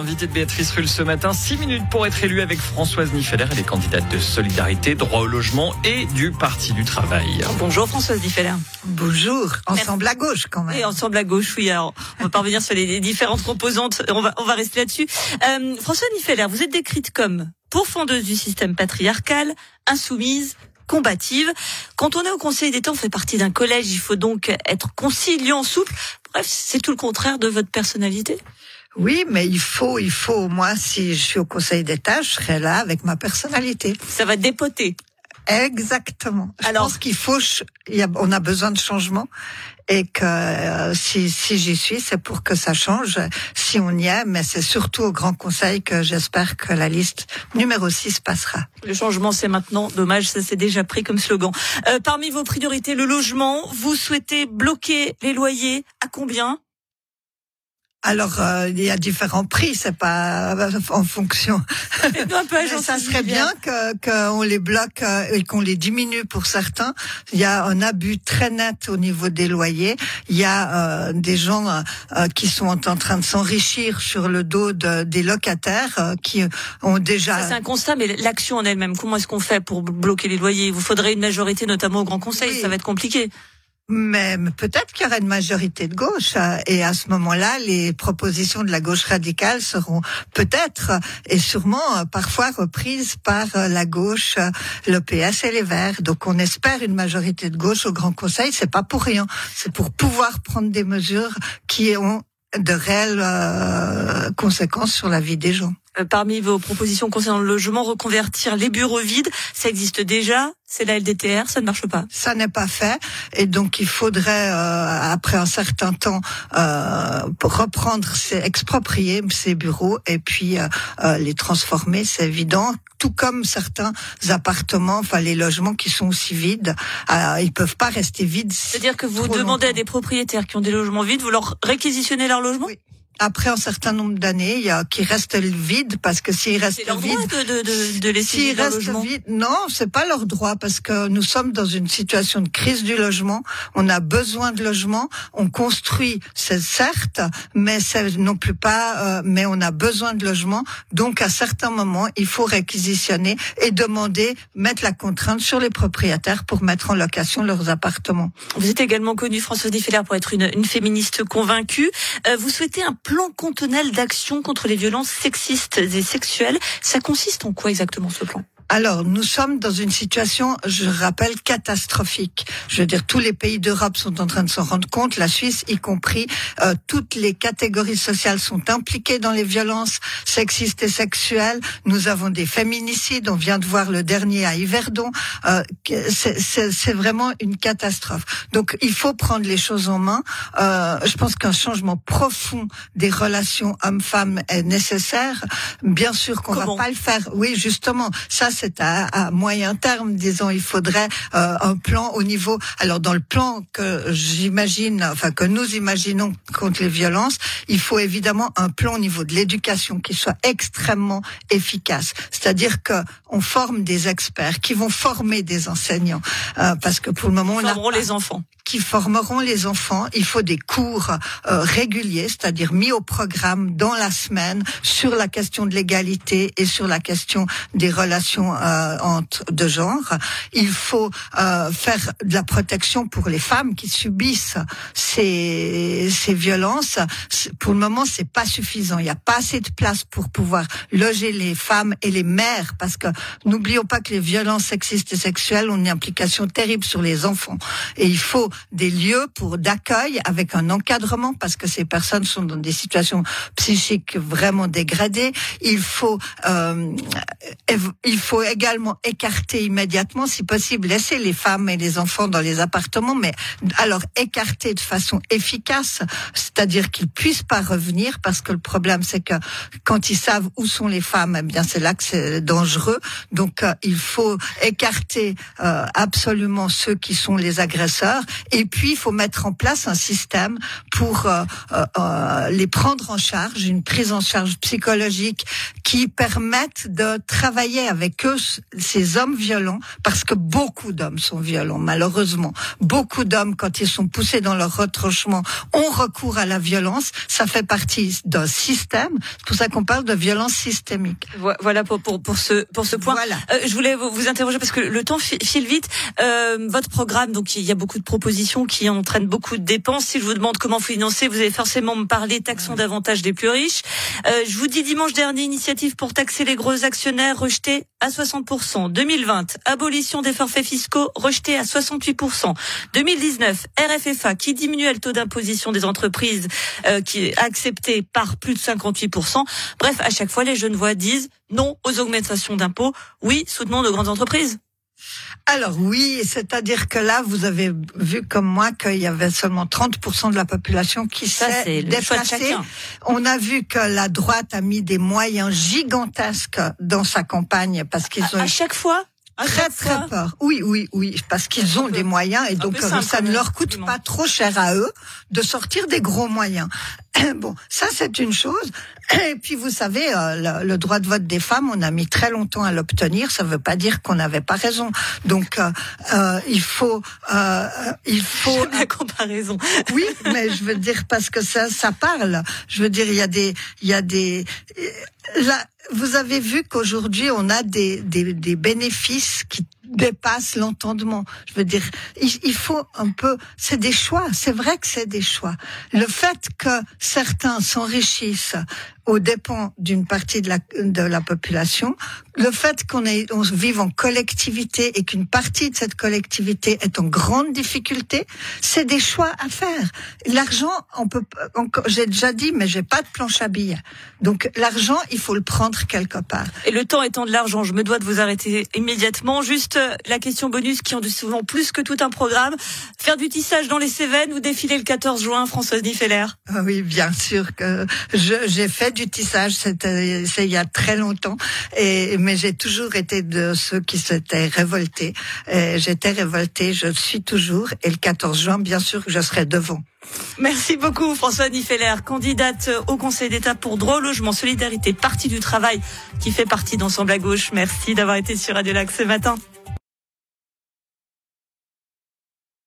l'invité de Béatrice Rulle ce matin. Six minutes pour être élu avec Françoise Niffeler. Elle est candidate de Solidarité, Droit au logement et du Parti du Travail. Bonjour Françoise Niffeler. Bonjour. Ensemble à gauche quand même. Et ensemble à gauche, oui. Alors, on va pas revenir sur les différentes composantes. On va, on va rester là-dessus. Euh, Françoise Niffeler, vous êtes décrite comme pourfendeuse du système patriarcal, insoumise, combative. Quand on est au Conseil d'État, on fait partie d'un collège, il faut donc être conciliant, souple. Bref, c'est tout le contraire de votre personnalité? Oui, mais il faut, il faut, moi, si je suis au Conseil d'État, je serai là avec ma personnalité. Ça va dépoter. Exactement. Je Alors, pense qu'il faut, y a, on a besoin de changement et que euh, si, si j'y suis, c'est pour que ça change, si on y est, mais c'est surtout au Grand Conseil que j'espère que la liste numéro 6 passera. Le changement, c'est maintenant. Dommage, ça s'est déjà pris comme slogan. Euh, parmi vos priorités, le logement, vous souhaitez bloquer les loyers à combien? Alors, euh, il y a différents prix, c'est pas euh, en fonction. Un peu ça serait bien que qu'on les bloque euh, et qu'on les diminue pour certains. Il y a un abus très net au niveau des loyers. Il y a des gens qui sont en train de s'enrichir sur le dos de, des locataires qui ont déjà. C'est un constat, mais l'action en elle-même, comment est-ce qu'on fait pour bloquer les loyers? Il vous faudrait une majorité, notamment au Grand Conseil. Ça va être compliqué. Mais peut-être qu'il y aura une majorité de gauche euh, et à ce moment-là, les propositions de la gauche radicale seront peut-être et sûrement euh, parfois reprises par euh, la gauche, le PS et les Verts. Donc on espère une majorité de gauche au Grand Conseil. C'est pas pour rien. C'est pour pouvoir prendre des mesures qui ont de réelles conséquences sur la vie des gens. Parmi vos propositions concernant le logement, reconvertir les bureaux vides, ça existe déjà c'est la LDTR, ça ne marche pas. Ça n'est pas fait, et donc il faudrait, euh, après un certain temps, euh, reprendre, ces, exproprier ces bureaux et puis euh, euh, les transformer, c'est évident. Tout comme certains appartements, enfin les logements qui sont aussi vides, euh, ils peuvent pas rester vides. C'est-à-dire que vous demandez à des propriétaires qui ont des logements vides, vous leur réquisitionnez leur logement? Oui après un certain nombre d'années, il y a qui reste vide parce que s'il reste leur vide, droit de, de, de laisser reste logement. vide, non, c'est pas leur droit parce que nous sommes dans une situation de crise du logement. On a besoin de logement. On construit, c'est certes, mais c'est non plus pas. Euh, mais on a besoin de logement. Donc à certains moments, il faut réquisitionner et demander, mettre la contrainte sur les propriétaires pour mettre en location leurs appartements. Vous êtes également connue, Françoise Diffelaire, pour être une, une féministe convaincue. Euh, vous souhaitez un plan cantonal d'action contre les violences sexistes et sexuelles. Ça consiste en quoi exactement ce plan? Alors, nous sommes dans une situation, je rappelle, catastrophique. Je veux dire, tous les pays d'Europe sont en train de s'en rendre compte, la Suisse y compris. Euh, toutes les catégories sociales sont impliquées dans les violences sexistes et sexuelles. Nous avons des féminicides, on vient de voir le dernier à Yverdon. Euh, c'est vraiment une catastrophe. Donc, il faut prendre les choses en main. Euh, je pense qu'un changement profond des relations hommes-femmes est nécessaire. Bien sûr qu'on va pas le faire. Oui, justement, ça c'est à, moyen terme, disons. Il faudrait euh, un plan au niveau. Alors dans le plan que j'imagine, enfin que nous imaginons contre les violences, il faut évidemment un plan au niveau de l'éducation qui soit extrêmement efficace. C'est-à-dire que on forme des experts qui vont former des enseignants, euh, parce que pour le moment, on a les enfants qui formeront les enfants. Il faut des cours euh, réguliers, c'est-à-dire mis au programme dans la semaine sur la question de l'égalité et sur la question des relations euh, entre de genre. Il faut euh, faire de la protection pour les femmes qui subissent ces, ces violences. Pour le moment, c'est pas suffisant. Il n'y a pas assez de place pour pouvoir loger les femmes et les mères, parce que n'oublions pas que les violences sexistes et sexuelles ont une implication terrible sur les enfants. Et il faut des lieux pour d'accueil avec un encadrement parce que ces personnes sont dans des situations psychiques vraiment dégradées. Il faut euh, il faut également écarter immédiatement, si possible, laisser les femmes et les enfants dans les appartements, mais alors écarter de façon efficace, c'est-à-dire qu'ils puissent pas revenir parce que le problème c'est que quand ils savent où sont les femmes, eh bien c'est là que c'est dangereux. Donc euh, il faut écarter euh, absolument ceux qui sont les agresseurs et puis, il faut mettre en place un système pour pour euh, euh, les prendre en charge, une prise en charge psychologique qui permette de travailler avec eux, ces hommes violents, parce que beaucoup d'hommes sont violents, malheureusement. Beaucoup d'hommes, quand ils sont poussés dans leur retranchement, ont recours à la violence. Ça fait partie d'un système. C'est pour ça qu'on parle de violence systémique. Voilà pour, pour, pour, ce, pour ce point. Voilà. Euh, je voulais vous, interroger parce que le temps file vite. Euh, votre programme, donc il y a beaucoup de propositions qui entraînent beaucoup de dépenses. Si je vous demande comment financer, vous allez forcément me parler taxons davantage des plus riches. Euh, je vous dis dimanche dernier, initiative pour taxer les gros actionnaires rejetée à 60%. 2020, abolition des forfaits fiscaux rejeté à 68%. 2019, RFFA qui diminuait le taux d'imposition des entreprises euh, qui est accepté par plus de 58%. Bref, à chaque fois, les jeunes voix disent non aux augmentations d'impôts. Oui, soutenons de grandes entreprises. Alors oui, c'est-à-dire que là, vous avez vu comme moi qu'il y avait seulement 30% de la population qui s'est déplacée. On a vu que la droite a mis des moyens gigantesques dans sa campagne parce qu'ils ont... À chaque fois très très peur. Oui, oui, oui, parce qu'ils ont des moyens et donc ça ne leur coûte pas trop cher à eux de sortir des gros moyens. Bon, ça c'est une chose. Et puis vous savez, euh, le, droit de vote des femmes, on a mis très longtemps à l'obtenir. Ça ne veut pas dire qu'on n'avait pas raison. Donc euh, euh il faut, euh, il faut la comparaison. Oui, mais je veux dire parce que ça, ça parle. Je veux dire, il y a des, il y a des. Vous avez vu qu'aujourd'hui on a des, des, des bénéfices qui dépasse l'entendement. Je veux dire, il, faut un peu, c'est des choix. C'est vrai que c'est des choix. Le fait que certains s'enrichissent aux dépens d'une partie de la, de la population, le fait qu'on on vive en collectivité et qu'une partie de cette collectivité est en grande difficulté, c'est des choix à faire. L'argent, on peut, j'ai déjà dit, mais j'ai pas de planche à billets. Donc l'argent, il faut le prendre quelque part. Et le temps étant de l'argent, je me dois de vous arrêter immédiatement. Juste la question bonus qui en dit souvent plus que tout un programme. Faire du tissage dans les Cévennes ou défiler le 14 juin, Françoise Diffeller ah Oui, bien sûr que j'ai fait du tissage, c'était il y a très longtemps, et, mais j'ai toujours été de ceux qui s'étaient révoltés. J'étais révoltée, je suis toujours, et le 14 juin, bien sûr je serai devant. Merci beaucoup Françoise Nifeller, candidate au Conseil d'État pour droit logement, solidarité, parti du travail qui fait partie d'Ensemble à gauche. Merci d'avoir été sur Radio Lac ce matin.